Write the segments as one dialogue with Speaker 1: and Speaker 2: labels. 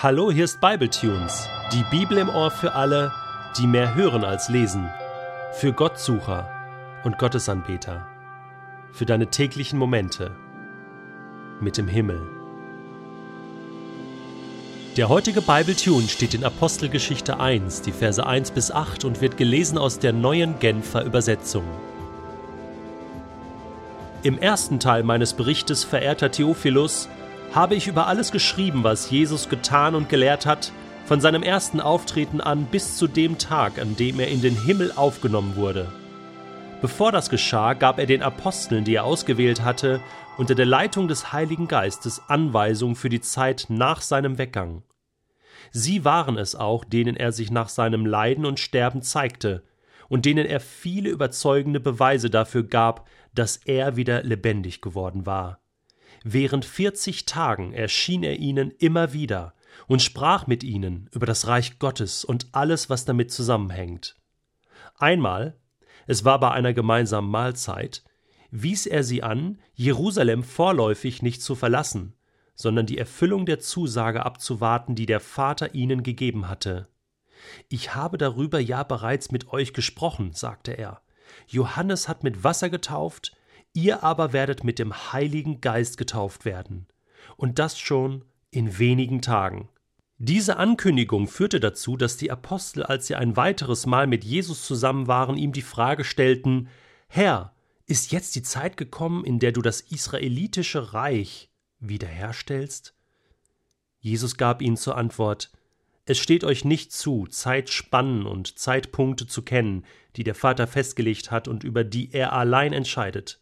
Speaker 1: Hallo, hier ist Bibletunes, die Bibel im Ohr für alle, die mehr hören als lesen, für Gottsucher und Gottesanbeter, für deine täglichen Momente mit dem Himmel. Der heutige Bibletune steht in Apostelgeschichte 1, die Verse 1 bis 8 und wird gelesen aus der neuen Genfer Übersetzung. Im ersten Teil meines Berichtes, verehrter Theophilus, habe ich über alles geschrieben, was Jesus getan und gelehrt hat, von seinem ersten Auftreten an bis zu dem Tag, an dem er in den Himmel aufgenommen wurde. Bevor das geschah, gab er den Aposteln, die er ausgewählt hatte, unter der Leitung des Heiligen Geistes Anweisungen für die Zeit nach seinem Weggang. Sie waren es auch, denen er sich nach seinem Leiden und Sterben zeigte, und denen er viele überzeugende Beweise dafür gab, dass er wieder lebendig geworden war. Während vierzig Tagen erschien er ihnen immer wieder und sprach mit ihnen über das Reich Gottes und alles, was damit zusammenhängt. Einmal, es war bei einer gemeinsamen Mahlzeit, wies er sie an, Jerusalem vorläufig nicht zu verlassen, sondern die Erfüllung der Zusage abzuwarten, die der Vater ihnen gegeben hatte. Ich habe darüber ja bereits mit euch gesprochen, sagte er. Johannes hat mit Wasser getauft, ihr aber werdet mit dem Heiligen Geist getauft werden. Und das schon in wenigen Tagen. Diese Ankündigung führte dazu, dass die Apostel, als sie ein weiteres Mal mit Jesus zusammen waren, ihm die Frage stellten Herr, ist jetzt die Zeit gekommen, in der du das israelitische Reich wiederherstellst? Jesus gab ihnen zur Antwort Es steht euch nicht zu, Zeitspannen und Zeitpunkte zu kennen, die der Vater festgelegt hat und über die er allein entscheidet.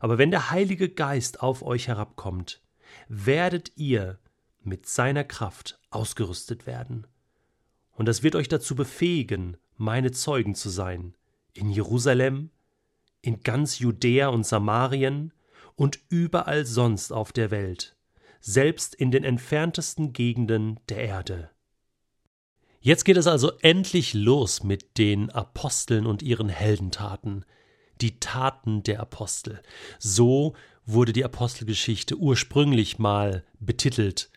Speaker 1: Aber wenn der Heilige Geist auf euch herabkommt, werdet ihr mit seiner Kraft ausgerüstet werden. Und das wird euch dazu befähigen, meine Zeugen zu sein, in Jerusalem, in ganz Judäa und Samarien und überall sonst auf der Welt, selbst in den entferntesten Gegenden der Erde. Jetzt geht es also endlich los mit den Aposteln und ihren Heldentaten die Taten der Apostel. So wurde die Apostelgeschichte ursprünglich mal betitelt.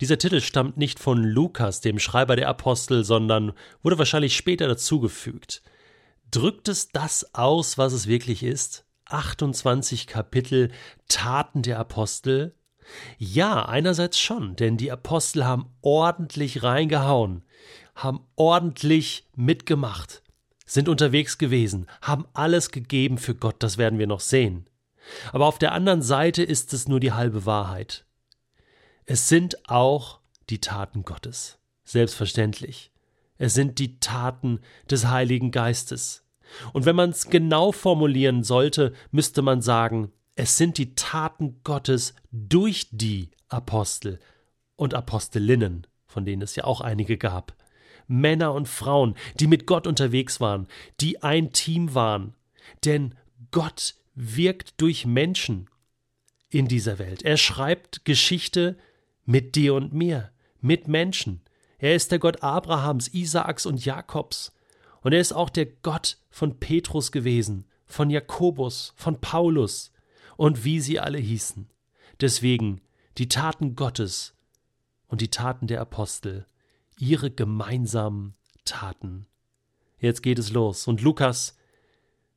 Speaker 1: Dieser Titel stammt nicht von Lukas, dem Schreiber der Apostel, sondern wurde wahrscheinlich später dazugefügt. Drückt es das aus, was es wirklich ist? 28 Kapitel Taten der Apostel? Ja, einerseits schon, denn die Apostel haben ordentlich reingehauen, haben ordentlich mitgemacht sind unterwegs gewesen, haben alles gegeben für Gott, das werden wir noch sehen. Aber auf der anderen Seite ist es nur die halbe Wahrheit. Es sind auch die Taten Gottes, selbstverständlich. Es sind die Taten des Heiligen Geistes. Und wenn man es genau formulieren sollte, müsste man sagen, es sind die Taten Gottes durch die Apostel und Apostelinnen, von denen es ja auch einige gab. Männer und Frauen, die mit Gott unterwegs waren, die ein Team waren. Denn Gott wirkt durch Menschen in dieser Welt. Er schreibt Geschichte mit dir und mir, mit Menschen. Er ist der Gott Abrahams, Isaaks und Jakobs. Und er ist auch der Gott von Petrus gewesen, von Jakobus, von Paulus und wie sie alle hießen. Deswegen die Taten Gottes und die Taten der Apostel ihre gemeinsamen Taten. Jetzt geht es los. Und Lukas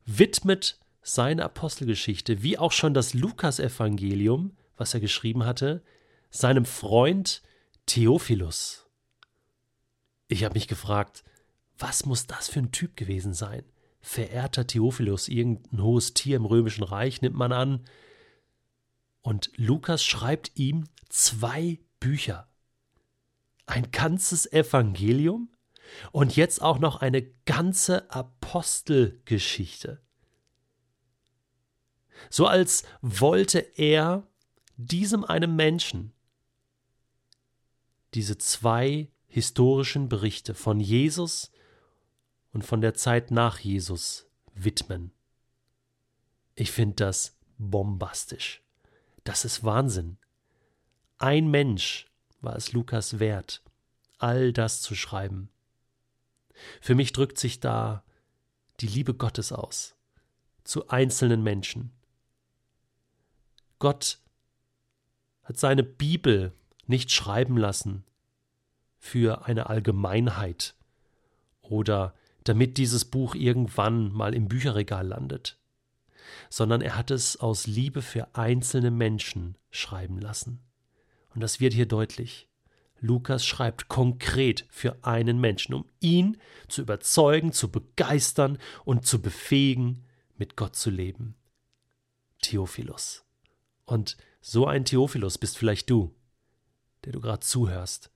Speaker 1: widmet seine Apostelgeschichte, wie auch schon das Lukasevangelium, was er geschrieben hatte, seinem Freund Theophilus. Ich habe mich gefragt, was muss das für ein Typ gewesen sein? Verehrter Theophilus, irgendein hohes Tier im römischen Reich, nimmt man an. Und Lukas schreibt ihm zwei Bücher ein ganzes Evangelium und jetzt auch noch eine ganze Apostelgeschichte. So als wollte er diesem einem Menschen diese zwei historischen Berichte von Jesus und von der Zeit nach Jesus widmen. Ich finde das bombastisch. Das ist Wahnsinn. Ein Mensch war es Lukas wert, all das zu schreiben. Für mich drückt sich da die Liebe Gottes aus zu einzelnen Menschen. Gott hat seine Bibel nicht schreiben lassen für eine Allgemeinheit oder damit dieses Buch irgendwann mal im Bücherregal landet, sondern er hat es aus Liebe für einzelne Menschen schreiben lassen. Und das wird hier deutlich. Lukas schreibt konkret für einen Menschen, um ihn zu überzeugen, zu begeistern und zu befähigen, mit Gott zu leben. Theophilus. Und so ein Theophilus bist vielleicht du, der du gerade zuhörst.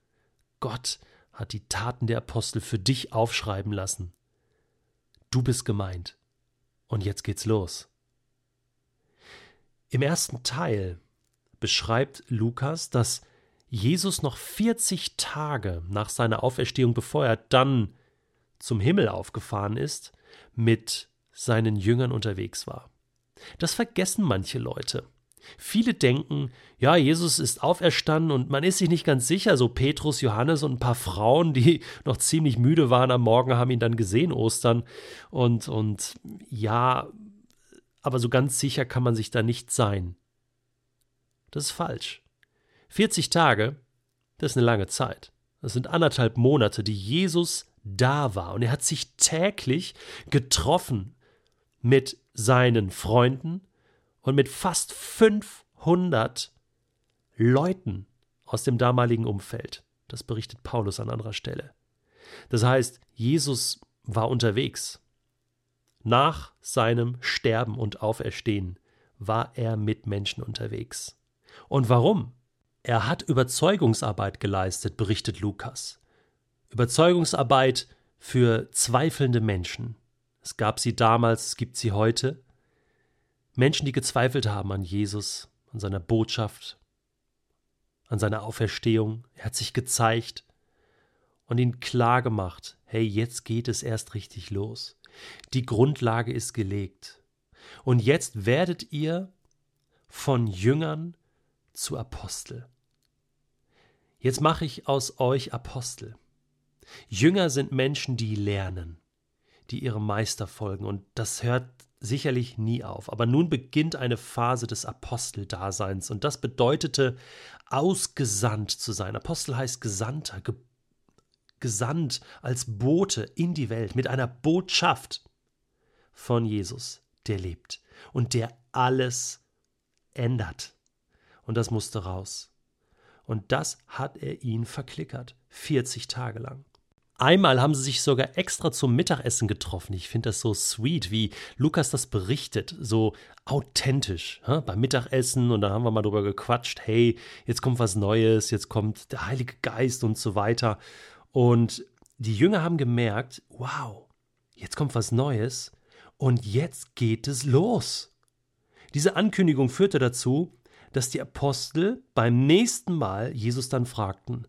Speaker 1: Gott hat die Taten der Apostel für dich aufschreiben lassen. Du bist gemeint. Und jetzt geht's los. Im ersten Teil beschreibt Lukas, dass Jesus noch 40 Tage nach seiner Auferstehung, bevor er dann zum Himmel aufgefahren ist, mit seinen Jüngern unterwegs war. Das vergessen manche Leute. Viele denken, ja, Jesus ist auferstanden und man ist sich nicht ganz sicher, so Petrus, Johannes und ein paar Frauen, die noch ziemlich müde waren am Morgen, haben ihn dann gesehen, Ostern. Und, und ja, aber so ganz sicher kann man sich da nicht sein. Das ist falsch. 40 Tage, das ist eine lange Zeit. Das sind anderthalb Monate, die Jesus da war. Und er hat sich täglich getroffen mit seinen Freunden und mit fast 500 Leuten aus dem damaligen Umfeld. Das berichtet Paulus an anderer Stelle. Das heißt, Jesus war unterwegs. Nach seinem Sterben und Auferstehen war er mit Menschen unterwegs. Und warum? Er hat Überzeugungsarbeit geleistet, berichtet Lukas. Überzeugungsarbeit für zweifelnde Menschen. Es gab sie damals, es gibt sie heute. Menschen, die gezweifelt haben an Jesus, an seiner Botschaft, an seiner Auferstehung. Er hat sich gezeigt und ihnen klar gemacht, hey, jetzt geht es erst richtig los. Die Grundlage ist gelegt. Und jetzt werdet ihr von Jüngern zu Apostel. Jetzt mache ich aus euch Apostel. Jünger sind Menschen, die lernen, die ihrem Meister folgen, und das hört sicherlich nie auf. Aber nun beginnt eine Phase des Aposteldaseins, und das bedeutete, ausgesandt zu sein. Apostel heißt Gesandter, ge gesandt als Bote in die Welt mit einer Botschaft von Jesus, der lebt und der alles ändert und das musste raus. Und das hat er ihn verklickert, 40 Tage lang. Einmal haben sie sich sogar extra zum Mittagessen getroffen. Ich finde das so sweet, wie Lukas das berichtet, so authentisch ja, beim Mittagessen. Und dann haben wir mal drüber gequatscht, hey, jetzt kommt was Neues, jetzt kommt der Heilige Geist und so weiter. Und die Jünger haben gemerkt, wow, jetzt kommt was Neues und jetzt geht es los. Diese Ankündigung führte dazu, dass die Apostel beim nächsten Mal Jesus dann fragten: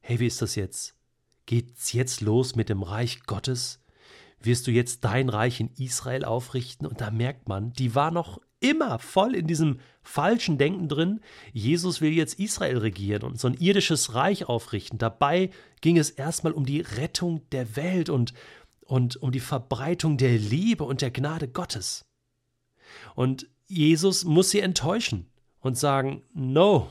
Speaker 1: Hey, wie ist das jetzt? Geht's jetzt los mit dem Reich Gottes? Wirst du jetzt dein Reich in Israel aufrichten? Und da merkt man, die war noch immer voll in diesem falschen Denken drin. Jesus will jetzt Israel regieren und so ein irdisches Reich aufrichten. Dabei ging es erstmal um die Rettung der Welt und, und um die Verbreitung der Liebe und der Gnade Gottes. Und Jesus muss sie enttäuschen und sagen, no,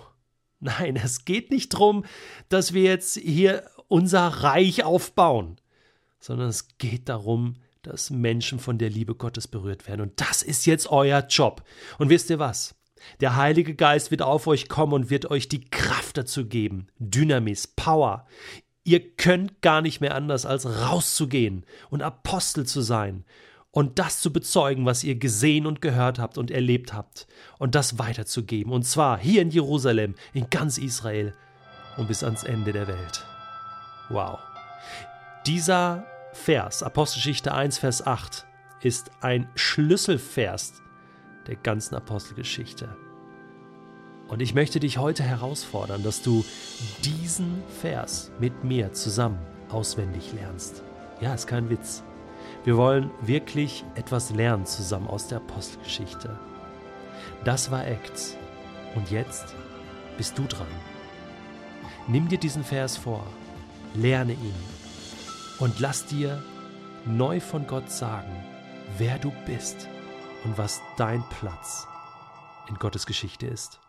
Speaker 1: nein, es geht nicht darum, dass wir jetzt hier unser Reich aufbauen, sondern es geht darum, dass Menschen von der Liebe Gottes berührt werden. Und das ist jetzt euer Job. Und wisst ihr was? Der Heilige Geist wird auf euch kommen und wird euch die Kraft dazu geben. Dynamis, Power. Ihr könnt gar nicht mehr anders, als rauszugehen und Apostel zu sein und das zu bezeugen, was ihr gesehen und gehört habt und erlebt habt und das weiterzugeben. Und zwar hier in Jerusalem, in ganz Israel und bis ans Ende der Welt. Wow. Dieser Vers, Apostelgeschichte 1, Vers 8, ist ein Schlüsselvers der ganzen Apostelgeschichte. Und ich möchte dich heute herausfordern, dass du diesen Vers mit mir zusammen auswendig lernst. Ja, ist kein Witz. Wir wollen wirklich etwas lernen zusammen aus der Apostelgeschichte. Das war Acts. Und jetzt bist du dran. Nimm dir diesen Vers vor, lerne ihn und lass dir neu von Gott sagen, wer du bist und was dein Platz in Gottes Geschichte ist.